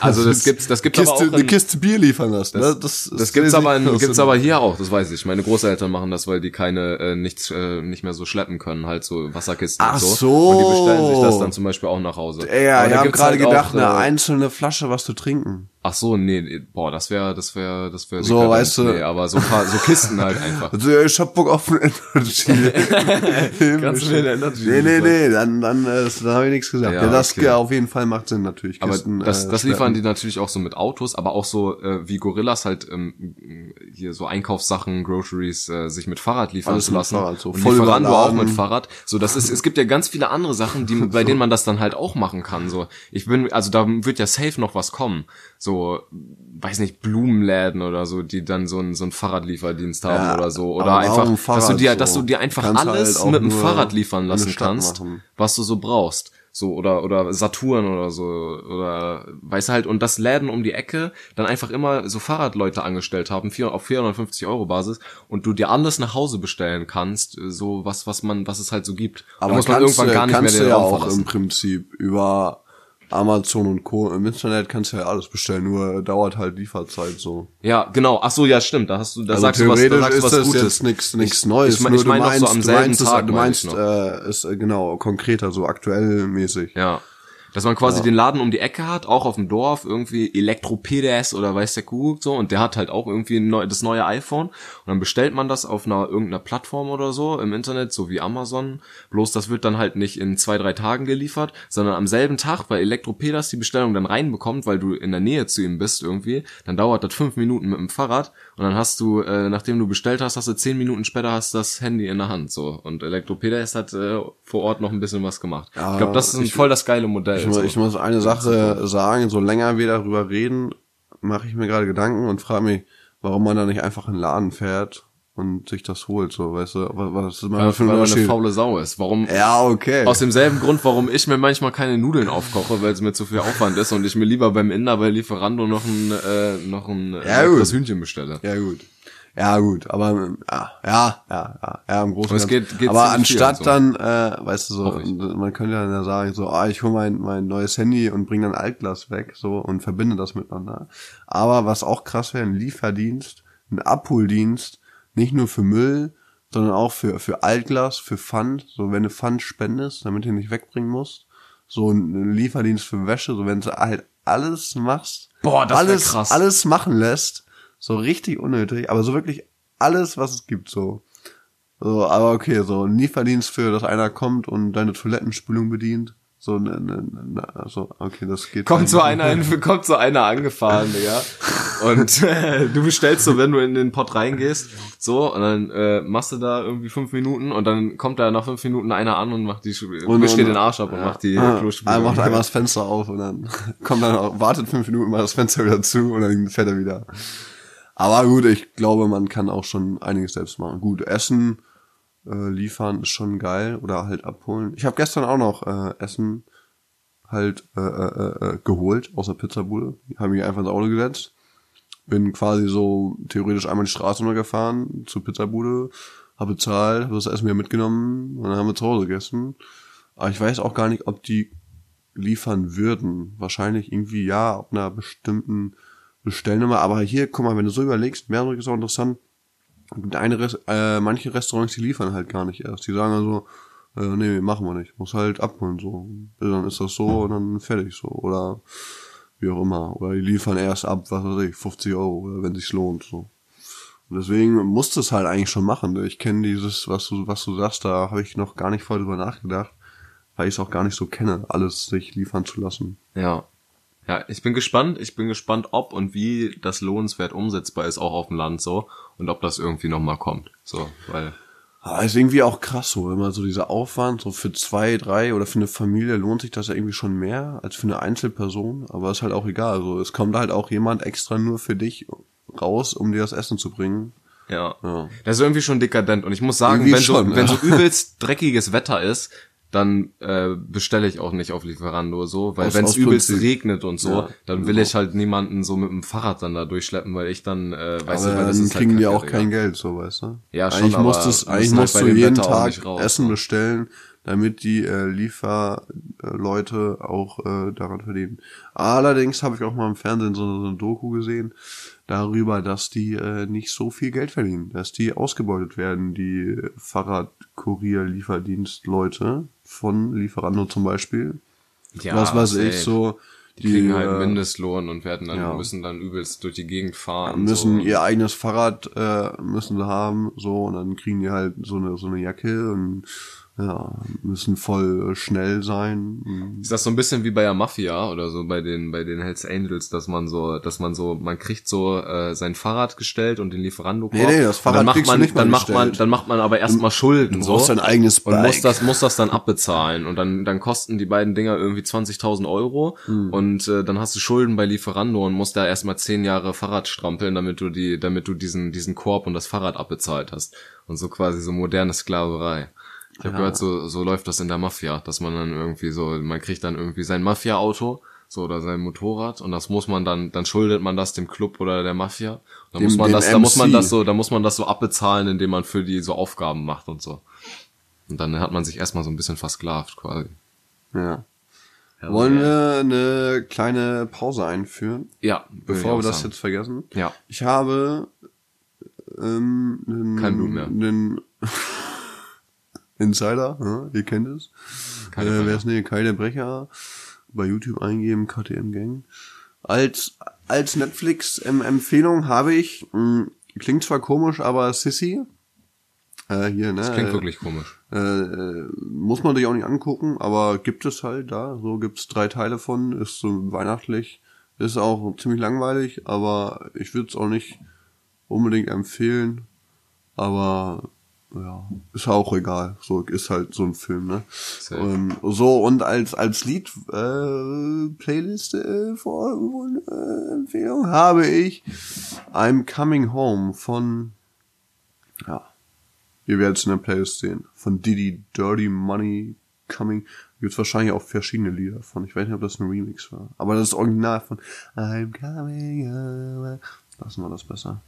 also das gibt's, das gibt's Kiste, aber auch eine in, Kiste Bier liefern lassen. Das- ne? das, das gibt's aber, in, das gibt's aber hier auch, das weiß ich. Meine Großeltern machen das, weil die keine, äh, nichts, äh, nicht mehr so schleppen können, halt so Wasserkisten Ach und so. so. Und die bestellen sich das dann zum Beispiel auch nach Hause. Ja, Aber ich habe gerade halt auch, gedacht, eine äh, einzelne Flasche was zu trinken. Ach so, nee, boah, das wäre, das wäre, das wäre. So, weißt du- Nee, aber so ein paar, so Kisten halt einfach. Also, ich hab Bock auf ein Energy. Kannst du mir eine Energy Nee, nee, nee, dann, dann, äh, das- dann habe ich nichts gesagt. Ja, Ja, das okay. ja, auf jeden Fall macht Sinn natürlich. Aber Kisten, das, äh, das liefern schleppen. die natürlich auch so mit Autos, aber auch so äh, wie Gorillas halt ähm, hier so Einkaufssachen, Groceries äh, sich mit Fahrrad liefern Alles zu lassen. Fahrrad, so und voll Lieferando auch mit Fahrrad. So, das ist, es gibt ja ganz viele andere Sachen, die, bei denen man das dann halt auch machen kann. So, ich bin, also da wird ja safe noch was kommen. So, weiß nicht, Blumenläden oder so, die dann so ein so ein Fahrradlieferdienst haben Ja, oder so. Oder einfach, warum dass du Fahrrad dir, so? dass du dir einfach Kannst halt alles auch mit dem Fahrrad liefern lassen kannst, machen. was du so brauchst. So, oder, oder Saturn oder so, oder, weißt du halt, und das Läden um die Ecke dann einfach immer so Fahrradleute angestellt haben, vier, auf 450 Euro Basis, und du dir alles nach Hause bestellen kannst, äh, so was, was man, was es halt so gibt. Aber da muss man irgendwann du, gar nicht mehr den du ja Raum auch verlassen. im Prinzip über Amazon und Co. Im Internet kannst du ja alles bestellen, nur dauert halt Lieferzeit so. Ja, genau. Ach so, ja, stimmt. Da hast du, da Also sagst du was, da sagst du ist was das Gutes. jetzt nichts nichts Ich- Neues. Ich, mein- nur ich meine du so meinst- am du meinst es- Tag. Du meine meinst, ich äh, ist äh, genau konkreter, so aktuell mäßig. Ja. Dass man quasi den Laden um die Ecke hat, auch auf dem Dorf, irgendwie Elektropedes oder weiß der Kuckuck so, und der hat halt auch irgendwie neu, das neue iPhone. Und dann bestellt man das auf einer irgendeiner Plattform oder so im Internet, so wie Amazon. Bloß das wird dann halt nicht in zwei, drei Tagen geliefert, sondern am selben Tag, weil Elektropedes die Bestellung dann reinbekommt, weil du in der Nähe zu ihm bist irgendwie, dann dauert das fünf Minuten mit dem Fahrrad und dann hast du, äh, nachdem du bestellt hast, hast du zehn Minuten später hast du das Handy in der Hand so. Und Elektropedes hat äh, vor Ort noch ein bisschen was gemacht. Ja, ich glaube, das ist ich- voll das geile Modell. Ich, muss- so. ich muss eine Sache sagen, so länger wir darüber reden, mache ich mir gerade Gedanken und frage mich, warum man da nicht einfach in den Laden fährt und sich das holt, so, weißt du, was, was ist Weil, für ein weil man eine faule Sau ist. Warum? Ja, okay. Aus demselben Grund, warum ich mir manchmal keine Nudeln aufkoche, weil es mir zu viel Aufwand ist und ich mir lieber beim Inder bei Lieferando noch ein äh, noch ein Ja, äh, das Hühnchen bestelle. Ja, gut. Ja, gut, aber ja, ja, ja, ja, ja im Großen es geht- geht Aber anstatt so. dann, äh, weißt du so, man könnte dann ja sagen, so, ah, ich hole mein, mein neues Handy und bringe dann Altglas weg, so, und verbinde das miteinander. Aber was auch krass wäre, ein Lieferdienst, ein Abholdienst, nicht nur für Müll, sondern auch für, für Altglas, für Pfand, so, wenn du Pfand spendest, damit du ihn nicht wegbringen musst. So ein Lieferdienst für Wäsche, so wenn du halt alles machst, Boah, das alles, krass. alles machen lässt, so richtig unnötig, aber so wirklich alles, was es gibt, so. So, aber okay, so ein Lieferdienst für, dass einer kommt und deine Toilettenspülung bedient. So, ne, ne, ne, also, okay, das geht. Kommt so einer, in, kommt so einer angefahren, Digga. Und äh, du bestellst so, wenn du in den Pott reingehst, so, und dann äh, machst du da irgendwie fünf Minuten und dann kommt da nach fünf Minuten einer an und macht die, Und- dir und- den Arsch ab und ja. macht die Ah, Klospülung. Er macht einmal das Fenster auf und dann kommt dann auch, wartet fünf Minuten, macht das Fenster wieder zu und dann fährt er wieder. Aber gut, ich glaube, man kann auch schon einiges selbst machen. Gut, Essen äh, liefern ist schon geil oder halt abholen. Ich habe gestern auch noch äh, Essen halt äh, äh, äh, geholt aus der Pizzabude. Habe mich einfach ins Auto gesetzt. Bin quasi so theoretisch einmal die Straße runtergefahren zur Pizzabude, habe bezahlt, habe das Essen wieder mitgenommen und dann haben wir zu Hause gegessen. Aber ich weiß auch gar nicht, ob die liefern würden. Wahrscheinlich irgendwie ja, ab einer bestimmten Bestellnummer. Aber hier, guck mal, wenn du so überlegst, Mehrbrück ist auch interessant. Gibt eine Rest, äh, manche Restaurants, die liefern halt gar nicht erst. Die sagen also, äh, nee, machen wir nicht. Muss halt abholen so. Dann ist das so und dann fertig so. Oder wie auch immer. Oder die liefern erst ab, was weiß ich, 50 Euro, oder wenn sich's lohnt. so. Und deswegen musst du es halt eigentlich schon machen. Ich kenne dieses, was du, was du sagst, da habe ich noch gar nicht voll drüber nachgedacht, weil ich es auch gar nicht so kenne, alles sich liefern zu lassen. Ja. Ja, ich bin gespannt. Ich bin gespannt, ob und wie das lohnenswert umsetzbar ist, auch auf dem Land so. Und ob das irgendwie nochmal kommt. So, weil. Aber ist irgendwie auch krass so, wenn man so dieser Aufwand, so für zwei, drei oder für eine Familie lohnt sich das ja irgendwie schon mehr als für eine Einzelperson, aber ist halt auch egal. Also es kommt halt auch jemand extra nur für dich raus, um dir das Essen zu bringen. Ja. Ja. Das ist irgendwie schon dekadent. Und ich muss sagen, Irgendwie wenn so, schon, wenn ja. so übelst dreckiges Wetter ist, dann äh, bestelle ich auch nicht auf Lieferando so, weil wenn es übelst Prinzip. regnet und so, Ja, dann will ich halt niemanden so mit dem Fahrrad dann da durchschleppen, weil ich dann, äh, weißt aber du, weil das dann ist kriegen halt die auch kein Geld, so weißt du. Ja, schon, eigentlich aber musst du's, müssen eigentlich halt musst du jeden Tag Essen ne? bestellen, damit die äh, Lieferleute auch äh, daran verdienen. Allerdings habe ich auch mal im Fernsehen so, so eine Doku gesehen darüber, dass die äh, nicht so viel Geld verdienen, dass die ausgebeutet werden, die Fahrradkurier-Lieferdienstleute von Lieferando zum Beispiel. Ja, was weiß safe. ich so. Die kriegen halt äh, Mindestlohn und werden dann, ja. müssen dann übelst durch die Gegend fahren. müssen so. ihr eigenes Fahrrad äh, müssen sie haben so und dann kriegen die halt so eine so eine Jacke und ja müssen voll äh, schnell sein Ist das so ein bisschen wie bei der Mafia oder so bei den bei den Hells Angels, dass man so, dass man so, man kriegt so äh, sein Fahrrad gestellt und den Lieferando Nee, nee, das und Fahrrad dann macht man, dann macht man, gestellt. dann macht man aber erstmal Schulden du so brauchst dein eigenes und Bike. muss das muss das dann abbezahlen und dann dann kosten die beiden Dinger irgendwie 20.000 Euro Hm. und äh, dann hast du Schulden bei Lieferando und musst da erstmal zehn Jahre Fahrrad strampeln, damit du die, damit du diesen diesen Korb und das Fahrrad abbezahlt hast und so quasi so moderne Sklaverei. Ich habe gehört, so, so läuft das in der Mafia, dass man dann irgendwie so, man kriegt dann irgendwie sein Mafia-Auto, so oder sein Motorrad und das muss man dann, dann schuldet man das dem Club oder der Mafia. Dem- muss man das, da muss man MC. das so, da muss man das so abbezahlen, indem man für die so Aufgaben macht und so. Und dann hat man sich erstmal so ein bisschen versklavt quasi. ja. Hell Wollen wir eine kleine Pause einführen, Ja, bevor wir das sagen. jetzt vergessen? Ja. Ich habe ähm, einen, Kein Blut mehr. einen Insider, ja, ihr kennt es. Äh, Brecher. Wer ist nee, keine Brecher? Bei YouTube eingeben, KTM Gang. Als, als Netflix-Empfehlung habe ich, mh, klingt zwar komisch, aber Sissy. Äh, hier, ne? Das klingt äh, wirklich komisch. äh, muss man sich auch nicht angucken, aber gibt es halt da. So gibt's drei Teile von, ist so weihnachtlich, ist auch ziemlich langweilig, aber ich würde es auch nicht unbedingt empfehlen. Aber ja, ist auch egal. So ist halt so ein Film, ne? Ähm, so und als als Lied äh, Playlist äh, vor äh, Empfehlung habe ich I'm Coming Home von ja Ihr werdet es in der Playlist sehen. Von Diddy Dirty Money Coming. Gibt's wahrscheinlich auch verschiedene Lieder von. Ich weiß nicht, ob das ein Remix war. Aber das Original von I'm coming home. Lassen wir das besser.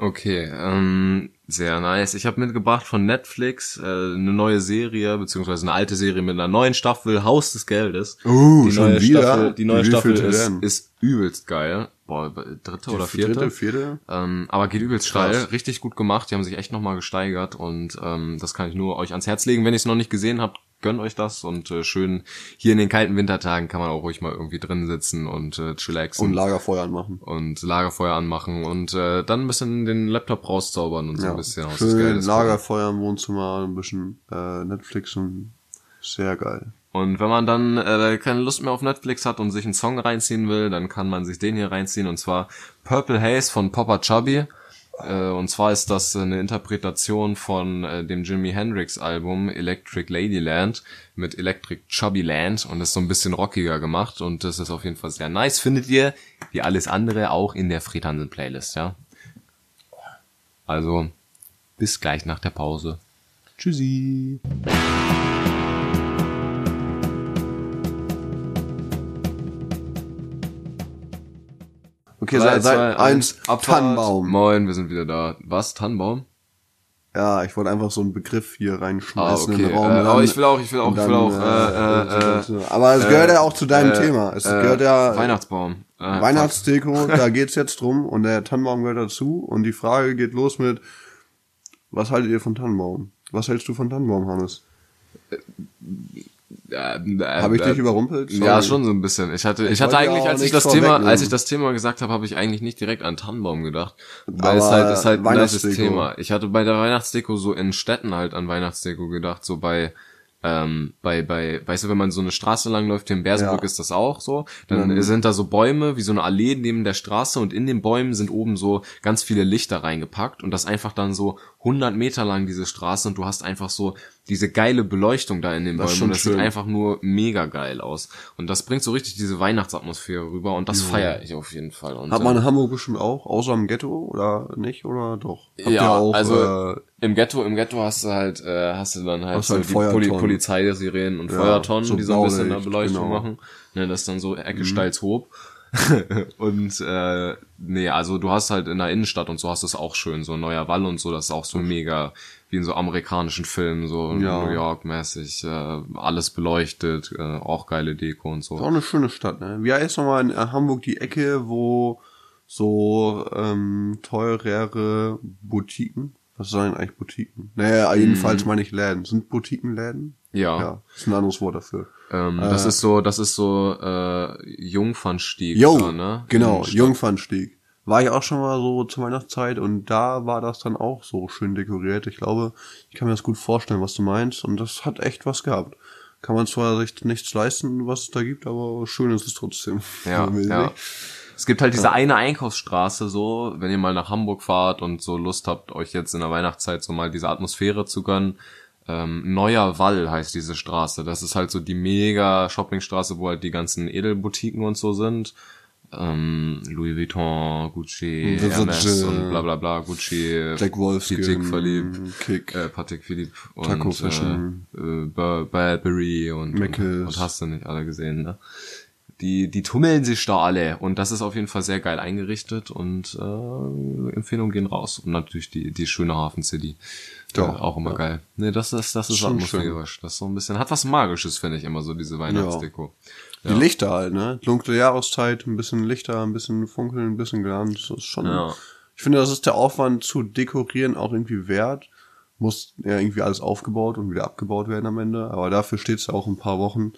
Okay, ähm, sehr nice. Ich habe mitgebracht von Netflix äh, eine neue Serie, beziehungsweise eine alte Serie mit einer neuen Staffel, Haus des Geldes. Oh, die schon neue wieder? Staffel, die neue Wie Staffel ist, denn? ist übelst geil. Boah, dritte oder vierte? Dritte, vierte? Ähm, aber geht übelst steil, richtig gut gemacht. Die haben sich echt nochmal gesteigert und ähm, das kann ich nur euch ans Herz legen. Wenn ihr es noch nicht gesehen habt, gönnt euch das und äh, schön hier in den kalten Wintertagen kann man auch ruhig mal irgendwie drin sitzen und äh, chillaxen Und Lagerfeuer anmachen. und Lagerfeuer anmachen und äh, dann ein bisschen den Laptop rauszaubern und so ein bisschen aus Schön. Lagerfeuer im Wohnzimmer, ein bisschen äh, Netflix und sehr geil. Und wenn man dann äh, keine Lust mehr auf Netflix hat und sich einen Song reinziehen will, dann kann man sich den hier reinziehen und zwar Purple Haze von Papa Chubby. Äh, und zwar ist das eine Interpretation von äh, dem Jimi Hendrix Album Electric Ladyland mit Electric Chubby Land und ist so ein bisschen rockiger gemacht und das ist auf jeden Fall sehr nice. Findet ihr, wie alles andere, auch in der Fred Hansen Playlist, ja? Also, bis gleich nach der Pause. Tschüssi. Okay, Drei, seit, zwei, eins Abfahrt. Tannenbaum. Moin, wir sind wieder da. Was? Tannenbaum? Ja, ich wollte einfach so einen Begriff hier Ah, reinschmeißen okay. in den Raum. Äh, aber dann- ich will auch, ich will auch, und ich will dann, auch, äh, äh, äh, aber es äh, gehört ja auch zu deinem äh, Thema. Es äh, gehört ja Weihnachtsbaum. Äh, Weihnachtsdeko, da geht's jetzt drum und der Tannenbaum gehört dazu und die Frage geht los mit was haltet ihr von Tannenbaum? Was hältst du von Tannenbaum, Hannes? Habe Habe ich dich überrumpelt? Ja, Sorry. schon so ein bisschen. Ich hatte, ich, Ich hatte ja eigentlich, als ich das Thema, vorwegnehmen. als ich das Thema gesagt habe, habe ich eigentlich nicht direkt an Tannenbaum gedacht. Weil Aber es halt, ist halt ein nices Weihnachtsdeko. Thema. Ich hatte bei der Weihnachtsdeko so in Städten halt an Weihnachtsdeko gedacht, so bei, ähm, bei, bei, weißt du, wenn man so eine Straße lang läuft, hier in Bersenbrück Ja. ist das auch so, dann Dann- sind da so Bäume, wie so eine Allee neben der Straße und in den Bäumen sind oben so ganz viele Lichter reingepackt und das einfach dann so 100 Meter lang diese Straße und du hast einfach so diese geile Beleuchtung da in den Das Bäumen. schon Und das sieht schön. einfach nur mega geil aus. Und das bringt so richtig diese Weihnachtsatmosphäre rüber und das feiere ich auf jeden Fall. Und, Hat äh, man in Hamburg bestimmt auch, außer im Ghetto oder nicht oder doch? Habt ja, auch, also äh, im Ghetto, im Ghetto hast du halt, äh, hast du dann halt so halt die Poli. Polizeisirenen und Ja, Feuertonnen, so die so ein bisschen da Beleuchtung genau. machen. Ne, das ist dann so Ecke steils hoch. und äh, nee, also du hast halt in der Innenstadt und so hast du es auch schön, so ein neuer Wall und so, das ist auch so mega wie in so amerikanischen Filmen, so Ja. New York mäßig, äh, alles beleuchtet, äh, auch geile Deko und ist auch so. eine schöne Stadt, ne? Wie heißt nochmal in äh, Hamburg die Ecke, wo so ähm, teurere Boutiquen, was sagen eigentlich Boutiquen? Naja, jedenfalls meine ich Läden. Sind Boutiquen Läden? Ja, Ja, ist ein anderes Wort dafür. Ähm, das ist so, das ist so äh, Jungfernstieg, Jo, da, ne? genau. Jungfernstieg. War ich auch schon mal so zur Weihnachtszeit und da war das dann auch so schön dekoriert. Ich glaube, ich kann mir das gut vorstellen, was du meinst und das hat echt was gehabt. Kann man zwar sich nichts leisten, was es da gibt, aber schön ist es trotzdem. Ja, ja. Es gibt halt diese eine Einkaufsstraße so, wenn ihr mal nach Hamburg fahrt und so Lust habt, euch jetzt in der Weihnachtszeit so mal diese Atmosphäre zu gönnen. Ähm, Neuer Wall heißt diese Straße. Das ist halt so die mega Shoppingstraße, wo halt die ganzen Edelboutiquen und so sind. Ähm, Louis Vuitton, Gucci, Versace, Hermes und bla bla bla, Gucci, Jack Wolfskin, Philippe, Kick. äh, Patek Philippe und Taco Fashion. äh, äh, Bur- Burberry und, und, Mickels. und hast du nicht alle gesehen, ne? Die, die tummeln sich da alle und das ist auf jeden Fall sehr geil eingerichtet und äh, Empfehlungen gehen raus. Und natürlich die, die schöne Hafen City. Doch, äh, auch immer ja. geil. Nee, das ist, das ist Schon atmosphärisch. Das ist so ein bisschen, hat was Magisches, finde ich immer so, diese Weihnachtsdeko. Die Lichter halt, ne? Dunkle Jahreszeit, ein bisschen Lichter, ein bisschen Funkeln, ein bisschen Glanz. Das ist schon. Ja. Ich finde, das ist der Aufwand zu dekorieren auch irgendwie wert. Muss ja irgendwie alles aufgebaut und wieder abgebaut werden am Ende. Aber dafür steht's ja auch ein paar Wochen.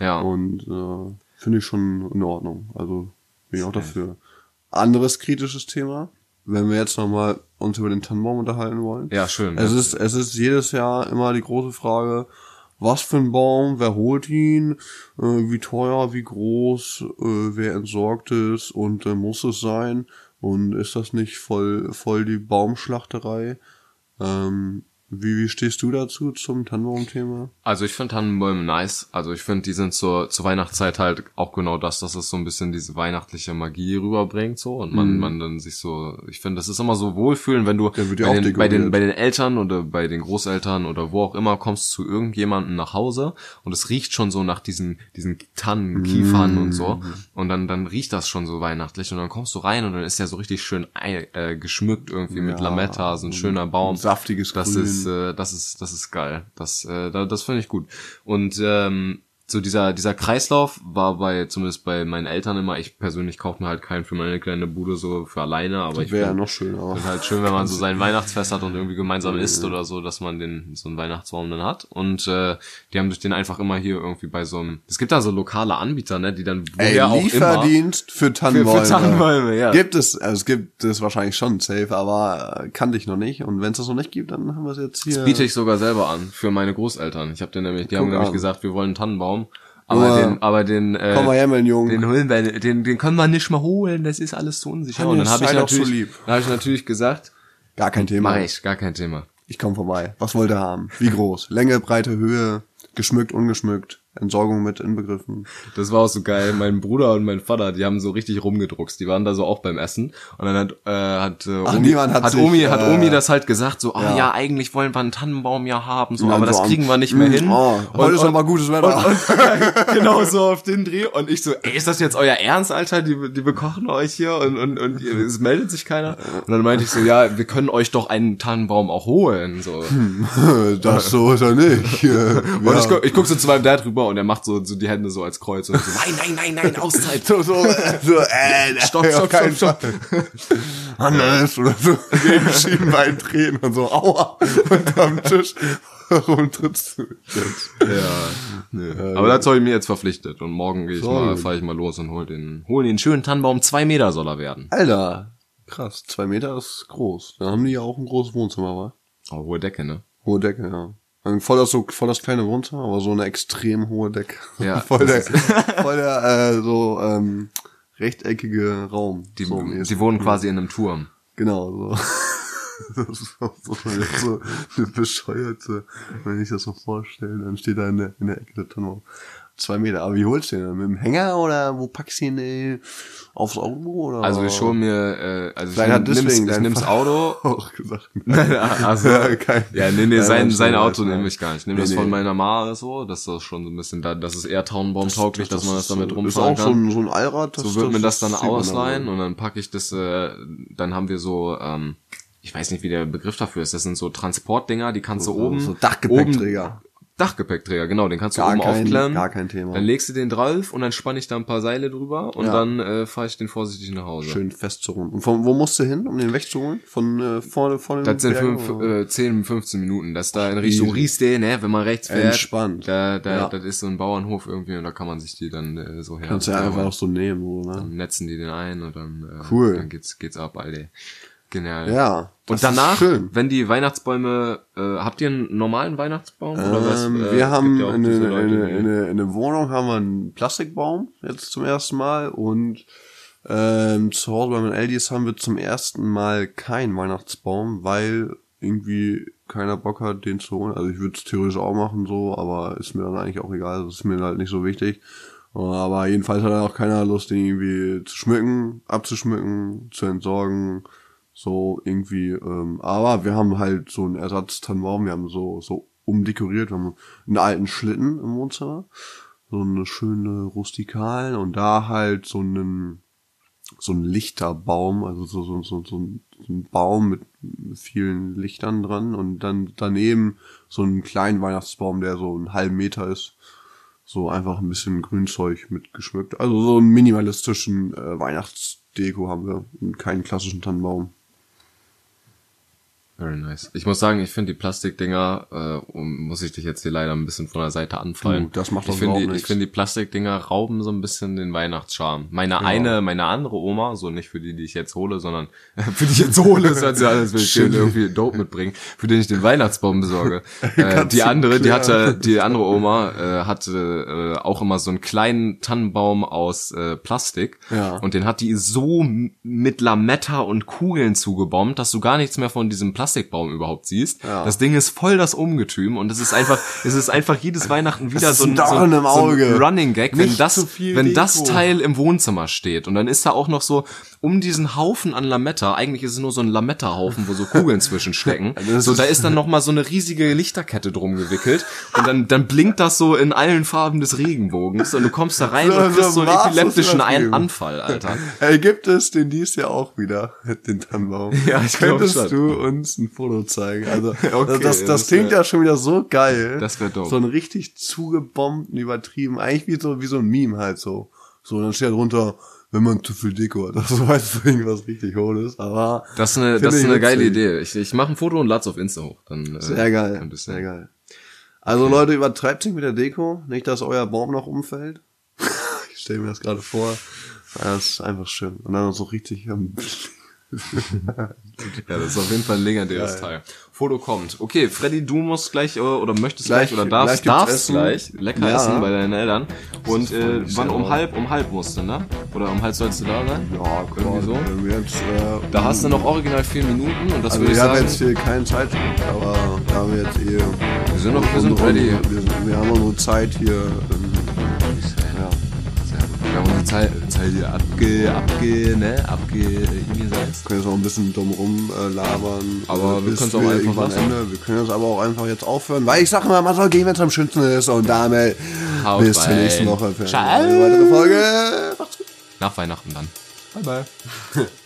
Ja. Und äh, finde ich schon in Ordnung. Also bin ich auch dafür. Anderes kritisches Thema, wenn wir jetzt nochmal uns über den Tannenbaum unterhalten wollen. Ja, schön. Es ja. ist, es ist jedes Jahr immer die große Frage, was für ein Baum, wer holt ihn, äh, wie teuer, wie groß, äh, wer entsorgt es? Und äh, muss es sein? Und ist das nicht voll, voll die Baumschlachterei? Ähm, wie, wie stehst du dazu zum Tannenbaum-Thema? Also ich finde Tannenbäume nice. Also ich finde, die sind zur, zur Weihnachtszeit halt auch genau das, dass es so ein bisschen diese weihnachtliche Magie rüberbringt so und man, man dann sich so, ich finde, das ist immer so wohlfühlen, wenn du ja bei, auch den, bei, den, bei den Eltern oder bei den Großeltern oder wo auch immer kommst zu irgendjemandem nach Hause und es riecht schon so nach diesen, diesen Tannen, Kiefern und so und dann, dann riecht das schon so weihnachtlich und dann kommst du rein und dann ist der so richtig schön äh, geschmückt irgendwie mit Ja, Lametta, so ein schöner Baum. ein saftiges Das Grün. ist, äh, das ist, das ist geil. Das, äh, da- das finde ich gut. Und ähm, so dieser dieser Kreislauf war bei zumindest bei meinen Eltern immer. Ich persönlich kaufe mir halt keinen für meine kleine Bude so für alleine, aber ich Wäre ja noch schöner. ist halt schön, wenn man so sein Weihnachtsfest hat und irgendwie gemeinsam isst oder so, dass man den so einen Weihnachtsbaum dann hat. Und äh, die haben sich den einfach immer hier irgendwie bei so einem. Es gibt da so lokale Anbieter, ne, die dann Ey, woher auch immer. Lieferdienst für Tannenbäume. Für- für Tannenbäume, ja. Gibt es, also es gibt es wahrscheinlich schon safe, aber äh, kannte ich noch nicht. Und wenn es das noch nicht gibt, dann haben wir es jetzt hier. biete ich sogar selber an für meine Großeltern. Ich habe den nämlich, die haben Guck nämlich an. gesagt, wir wollen einen Tannenbaum. Aber Junge, den, aber den, äh, Komm mal her, mein Junge. den holen wir, den, den können wir nicht mehr holen. Das ist alles zu unsicher. Und dann habe ich so natürlich, dann habe ich natürlich gesagt, Gar kein Thema. mach ich, gar kein Thema. Ich komme vorbei. Was wollt ihr haben? Wie groß? Länge, Breite, Höhe, geschmückt, ungeschmückt, Entsorgung mit inbegriffen. Das war auch so geil. Mein Bruder und mein Vater, die haben so richtig rumgedruckst. Die waren da so auch beim Essen. Und dann hat, äh, hat, äh, Ach, Omi, hat hat, sich, Omi, hat äh, Omi das halt gesagt, so, ah ja. ja. eigentlich wollen wir einen Tannenbaum ja haben, so, Und dann aber das so am- kriegen wir nicht mehr Mm, hin. Oh, heute Und- ist aber gutes Wetter. Und, und genau so auf den Dreh. Und ich so, ey, ist das jetzt euer Ernst, Alter? Die, die bekochen euch hier und, und, und ihr- es meldet sich keiner. Und dann meinte ich so, ja, wir können euch doch einen Tannenbaum auch holen. So. das so ist er nicht. Äh, Und ja. ich, guck, ich guck so zu meinem Dad rüber und er macht so, so die Hände so als Kreuz und so, nein, nein, nein, nein, Auszeit. so, so, äh, so, äh, Stopp, stopp, stopp, Fall. Hannes oder so, gegen Schienbein drehen und so, aua, und am Tisch, warum trittst du jetzt? Ja, nee. Aber dazu habe ich mir jetzt verpflichtet und morgen gehe ich So mal, fahre ich mal los und hol den, hol den schönen Tannenbaum. Zwei Meter soll er werden. Alter, krass, zwei Meter ist groß. Da haben die ja auch ein großes Wohnzimmer, wa? Oh, hohe Decke, ne? Hohe Decke, ja. Voll das, so, voll das kleine Wohnzimmer, aber so eine extrem hohe Decke. Ja, voll der, voll der, äh, so, ähm, rechteckige Raum. Die, so die wohnen quasi in einem Turm. Genau, so. Das ist auch so, so eine bescheuerte, wenn ich das so vorstelle, dann steht da in der, in der Ecke der Tannenbaum. Zwei Meter. Aber wie holst du den? Mit dem Hänger oder wo packst du ihn äh, aufs Auto? Oder? Also ich hole mir, äh, also ich, Vielleicht hat nimm's, deswegen ich nimm's Auto. auch gesagt. also, Ja, kein- ja, nee, nee, sein, sein Auto nehme ich gar nicht. Ich nehme Nee, das nee. von meiner Ma so, das ist schon so ein bisschen da, das ist eher Taubenbaum-tauglich, dass man das damit ist rumfahren auch so kann. ein, so ein Allrad. so wird mir das dann ausleihen und dann packe ich das, äh, dann haben wir so, ähm, ich weiß nicht, wie der Begriff dafür ist. Das sind so Transportdinger, die kannst du oben. so Dachgepäckträger. Oben, Dachgepäckträger, genau, den kannst du Gar oben kein- aufklemmen. gar kein Thema. Dann legst du den drauf und dann spann ich da ein paar Seile drüber und Ja. dann äh, fahre ich den vorsichtig nach Hause. Schön festzuholen. Und von, wo musst du hin, um den wegzuholen? Von äh, vorne, vorne Das sind Bergen, fünf, oder? äh, 10, 15 Minuten. Das ist da in Richtung. Rieste, ne, wenn man rechts fährt. Entspannt. Da, da, Ja. das ist so ein Bauernhof irgendwie und da kann man sich die dann äh, so her. Kannst du ja einfach auch so nehmen, so, ne? Dann netzen die den ein und dann, äh, Cool. dann geht's, geht's ab, Alter. Genial. Ja. das Und danach, ist Schön. wenn die Weihnachtsbäume, äh, habt ihr einen normalen Weihnachtsbaum oder was? Ähm, Äh, wir haben ja Leute, die- in, in der Wohnung haben wir einen Plastikbaum jetzt zum ersten Mal und ähm, zu Hause bei meinen Eldis haben wir zum ersten Mal keinen Weihnachtsbaum, weil irgendwie keiner Bock hat, den zu holen. Also ich würde es theoretisch auch machen so, aber ist mir dann eigentlich auch egal. Das ist mir halt nicht so wichtig. Aber jedenfalls hat auch keiner Lust, den irgendwie zu schmücken, abzuschmücken, zu entsorgen. So irgendwie, ähm, aber wir haben halt so einen Ersatztannenbaum, wir haben so, so umdekoriert, wir haben einen alten Schlitten im Wohnzimmer, so eine schöne rustikalen und da halt so einen, so ein Lichterbaum, also so, so, so, so, ein, so ein Baum mit vielen Lichtern dran und dann daneben so einen kleinen Weihnachtsbaum, der so einen halben Meter ist. So einfach ein bisschen Grünzeug mitgeschmückt. Also so einen minimalistischen äh, Weihnachtsdeko haben wir und keinen klassischen Tannenbaum. Very nice. Ich muss sagen, ich finde die Plastikdinger, äh, muss ich dich jetzt hier leider ein bisschen von der Seite anfallen. Du, das macht ich doch finde, überhaupt die- Ich nichts. finde, die Plastikdinger rauben so ein bisschen den Weihnachtscharme. Meine eine, meine andere Oma, so nicht für die, die ich jetzt hole, sondern für die ich jetzt hole, das hört sich alles, will ich dir irgendwie Dope mitbringen, für den ich den Weihnachtsbaum besorge. äh, die andere, die hatte, die andere Oma äh, hatte äh, auch immer so einen kleinen Tannenbaum aus äh, Plastik Ja. und den hat die so mit Lametta und Kugeln zugebombt, dass du gar nichts mehr von diesem Plastikbaum überhaupt siehst. Ja. Das Ding ist voll das Ungetüm und es ist einfach, es ist einfach jedes Weihnachten wieder so ein, ein so, im so ein Running Gag, wenn Nicht das, wenn das Deko. Teil im Wohnzimmer steht und dann ist da auch noch so um diesen Haufen an Lametta, eigentlich ist es nur so ein Lametta-Haufen, wo so Kugeln zwischenstecken. Das so, da ist dann noch mal so eine riesige Lichterkette drum gewickelt und dann, dann blinkt das so in allen Farben des Regenbogens und du kommst da rein So- und kriegst so einen epileptischen Ein. Anfall, Alter. Hey, gibt es den dies Jahr auch wieder, den Tannenbaum? Ja, ich Könntest du uns ein Foto zeigen? Also, Okay, das, das, das klingt wär- ja schon wieder so geil. Das wär dope. So ein richtig zugebombten, übertrieben, eigentlich wie so, wie so ein Meme halt so. So, dann steht drunter, wenn man zu viel Deko hat. Also weißt du, irgendwas richtig hohles, aber. Das ist eine, das ist ich eine geile. Idee. Ich, ich mache ein Foto und lad's auf Insta hoch. Dann, äh, Sehr geil, könnt ihr's sehr geil. Also Leute, übertreibt nicht mit der Deko, nicht, dass euer Baum noch umfällt. ich stelle mir das gerade vor. Das ist einfach schön. Und dann so richtig ähm, Ja, das ist auf jeden Fall ein legendäres Teil. Foto kommt. Okay, Freddy, du musst gleich äh, oder möchtest gleich, Gleich- oder darfst, gleich darfst Essen. gleich lecker Ja. essen bei deinen Eltern. Und äh, wann ja. um halb, um halb musst du, ne? Oder um halb sollst du da sein? ja, Irgendwie so? Wenn wir Jetzt, äh, Da hast du noch original vier Minuten und das also würde ich ich habe sagen. jetzt hier keinen Zeitdruck, aber da haben wir jetzt eh. Wir sind noch, wir sind ready. Wir, wir haben unsere Zeit hier. Ähm, ja. Wir Zeit, hier abge, abge, ne, abge, eingesetzt. können jetzt noch ein bisschen dumm rum äh, labern. Aber äh, wir bis können's auch einfach lassen. Ende. Wir können jetzt aber auch einfach jetzt aufhören, weil ich sage mal, man soll gehen, wenn es am schönsten ist. Und damit Haut bis zur nächsten Woche für Ciao. eine weitere Folge. Macht's gut. Nach Weihnachten dann. Bye bye.